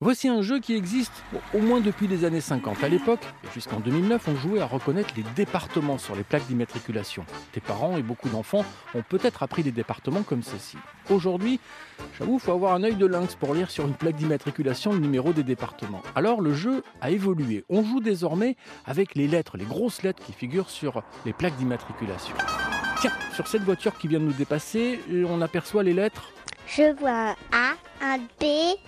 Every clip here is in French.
Voici un jeu qui existe au moins depuis les années 50. À l'époque, jusqu'en 2009, on jouait à reconnaître les départements sur les plaques d'immatriculation. Tes parents et beaucoup d'enfants ont peut-être appris des départements comme ceci. Aujourd'hui, j'avoue, il faut avoir un œil de lynx pour lire sur une plaque d'immatriculation le numéro des départements. Alors le jeu a évolué. On joue désormais avec les lettres, les grosses lettres qui figurent sur les plaques d'immatriculation. Tiens, sur cette voiture qui vient de nous dépasser, on aperçoit les lettres. Je vois un A, un B,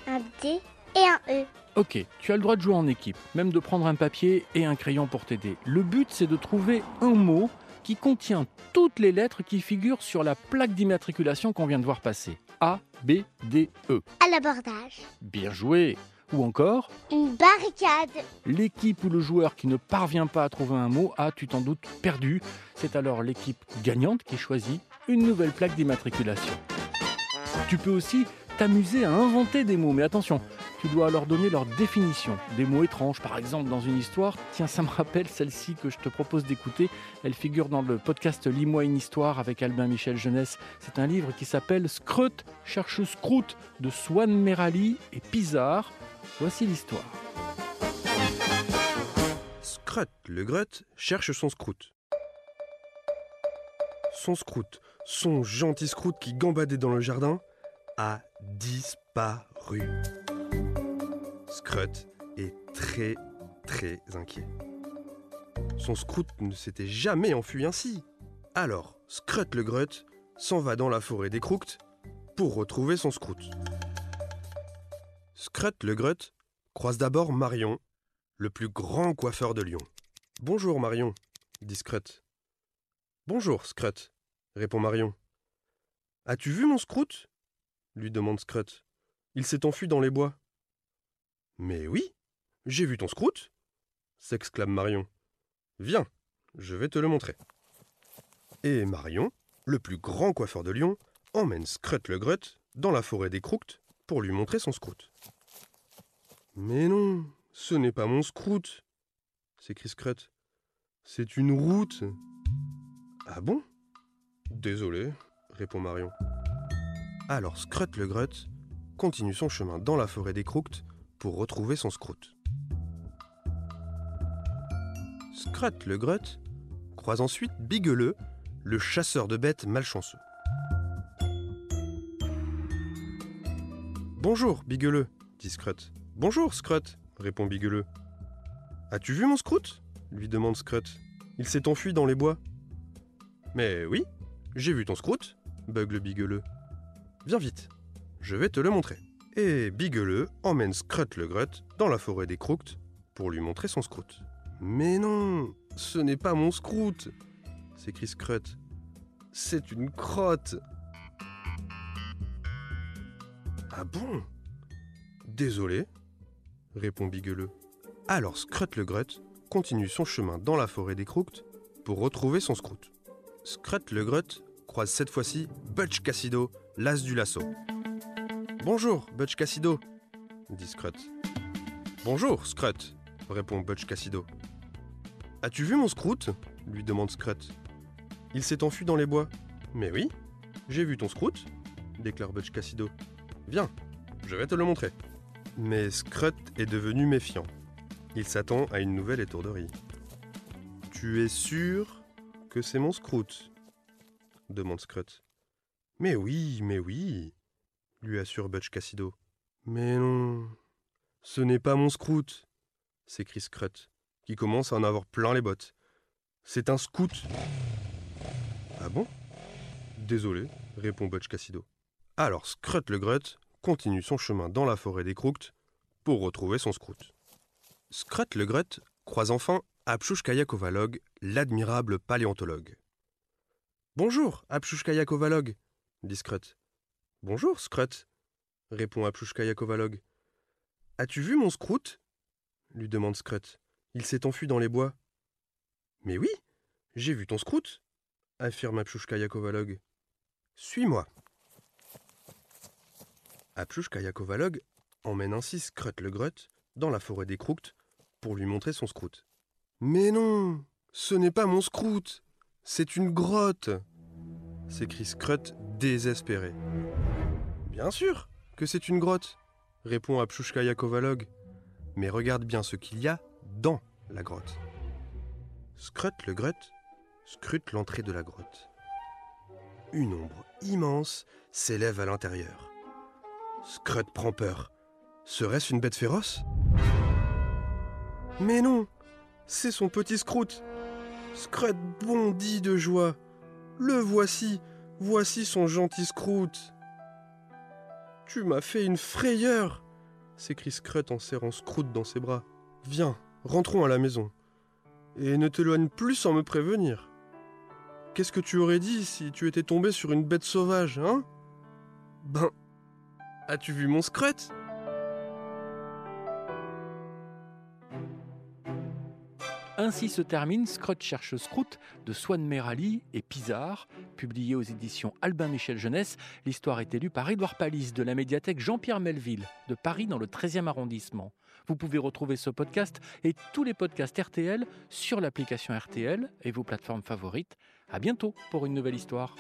un D et un E. Ok, tu as le droit de jouer en équipe, même de prendre un papier et un crayon pour t'aider. Le but, c'est de trouver un mot qui contient toutes les lettres qui figurent sur la plaque d'immatriculation qu'on vient de voir passer. A, B, D, E. À l'abordage. Bien joué. Ou encore, Une barricade. l'équipe ou le joueur qui ne parvient pas à trouver un mot a, tu t'en doutes, perdu. C'est alors l'équipe gagnante qui choisit une nouvelle plaque d'immatriculation. Tu peux aussi t'amuser à inventer des mots, mais attention, tu dois leur donner leur définition. Des mots étranges, par exemple, dans une histoire. Tiens, ça me rappelle celle-ci que je te propose d'écouter. Elle figure dans le podcast Lis-moi une histoire avec Albin Michel Jeunesse. C'est un livre qui s'appelle Scrut cherche Scrout de Swan Merali et Pizarre. Voici l'histoire. Scrut, le grut, cherche son scrout. Son scrout, son gentil scrout qui gambadait dans le jardin, a disparu. Scrut est très très inquiet. Son scrout ne s'était jamais enfui ainsi. Alors, Scrut le grut s'en va dans la forêt des Croûtes pour retrouver son scrout. Scrut le grut croise d'abord Marion, le plus grand coiffeur de Lyon. Bonjour Marion, dit Scrut. Bonjour Scrut, répond Marion. As-tu vu mon scrout? Lui demande Scrut. Il s'est enfui dans les bois. Mais oui, j'ai vu ton scrout s'exclame Marion. Viens, je vais te le montrer. Et Marion, le plus grand coiffeur de Lyon, emmène Scrut le grut dans la forêt des Croûtes pour lui montrer son scrout. Mais non, ce n'est pas mon scrout, s'écrie Scrut. C'est une route. Ah bon? Désolé, répond Marion. Alors Scrut le grut continue son chemin dans la forêt des Croûtes pour retrouver son scrout. Scrut le grut croise ensuite Bigeleux, le chasseur de bêtes malchanceux. Bonjour, Bigeleux, dit Scrut. Bonjour, Scrut, répond Bigeleux. As-tu vu mon scrout lui demande Scrut. Il s'est enfui dans les bois. Mais oui, j'ai vu ton scrout, bugle Bigeleux. Viens vite, je vais te le montrer. Et Bigeleux emmène Scrut le grut dans la forêt des Croûtes pour lui montrer son scrout. Mais non, ce n'est pas mon scrout s'écrie Scrut. C'est une crotte Ah bon? Désolé, répond Bigeleux. Alors Scrut le grut continue son chemin dans la forêt des Croûtes pour retrouver son scrout. Scrut le grut croise cette fois-ci Butch Cassido, l'as du lasso. Bonjour, Butch Cassido, dit Scrut. Bonjour, Scrut, répond Butch Cassido. As-tu vu mon scrout lui demande Scrut. Il s'est enfui dans les bois. Mais oui, j'ai vu ton scrout, déclare Butch Cassido. Viens, je vais te le montrer. Mais Scrut est devenu méfiant. Il s'attend à une nouvelle étourderie. Tu es sûr que c'est mon scrout demande Scrut. Mais oui, mais oui, lui assure Butch Cassido. Mais non, ce n'est pas mon scrout, s'écrie Scrut, qui commence à en avoir plein les bottes. C'est un scout. Ah bon? Désolé, répond Butch Cassido. Alors Scrut le grut continue son chemin dans la forêt des Croûtes pour retrouver son scrout. Scrut le grut croise enfin Apchushkaya Kovalog, l'admirable paléontologue. Bonjour, Apchushkaya Kovalog, dit Scrut. Bonjour, Scrut, répond Apchushkaya Kovalog. As-tu vu mon scrout? lui demande Scrut. Il s'est enfui dans les bois. Mais oui, j'ai vu ton scrout, affirme Apchushkaya Kovalog. Suis-moi. Apchushkaya Kovalog emmène ainsi Scrut le grut dans la forêt des Croûtes pour lui montrer son scrout. Mais non, ce n'est pas mon scrout, c'est une grotte s'écrie Scrut désespéré. Bien sûr que c'est une grotte, répond Apchushkaya Kovalog. Mais regarde bien ce qu'il y a dans la grotte. Scrut le Grut scrute l'entrée de la grotte. Une ombre immense s'élève à l'intérieur. Scrut prend peur. Serait-ce une bête féroce? Mais non C'est son petit Scrout Scrut bondit de joie. Le voici Voici son gentil Scrout Tu m'as fait une frayeur s'écrie Scrut en serrant Scrout dans ses bras. Viens, rentrons à la maison. Et ne t'éloigne plus sans me prévenir. Qu'est-ce que tu aurais dit si tu étais tombé sur une bête sauvage, hein? Ben. As-tu vu mon Scrut? Ainsi se termine Scrut cherche Scrout de Swan Merali et Pizarre, publié aux éditions Albin Michel Jeunesse. L'histoire est élue par Édouard Palis de la médiathèque Jean-Pierre Melville de Paris dans le 13e arrondissement. Vous pouvez retrouver ce podcast et tous les podcasts RTL sur l'application RTL et vos plateformes favorites. À bientôt pour une nouvelle histoire.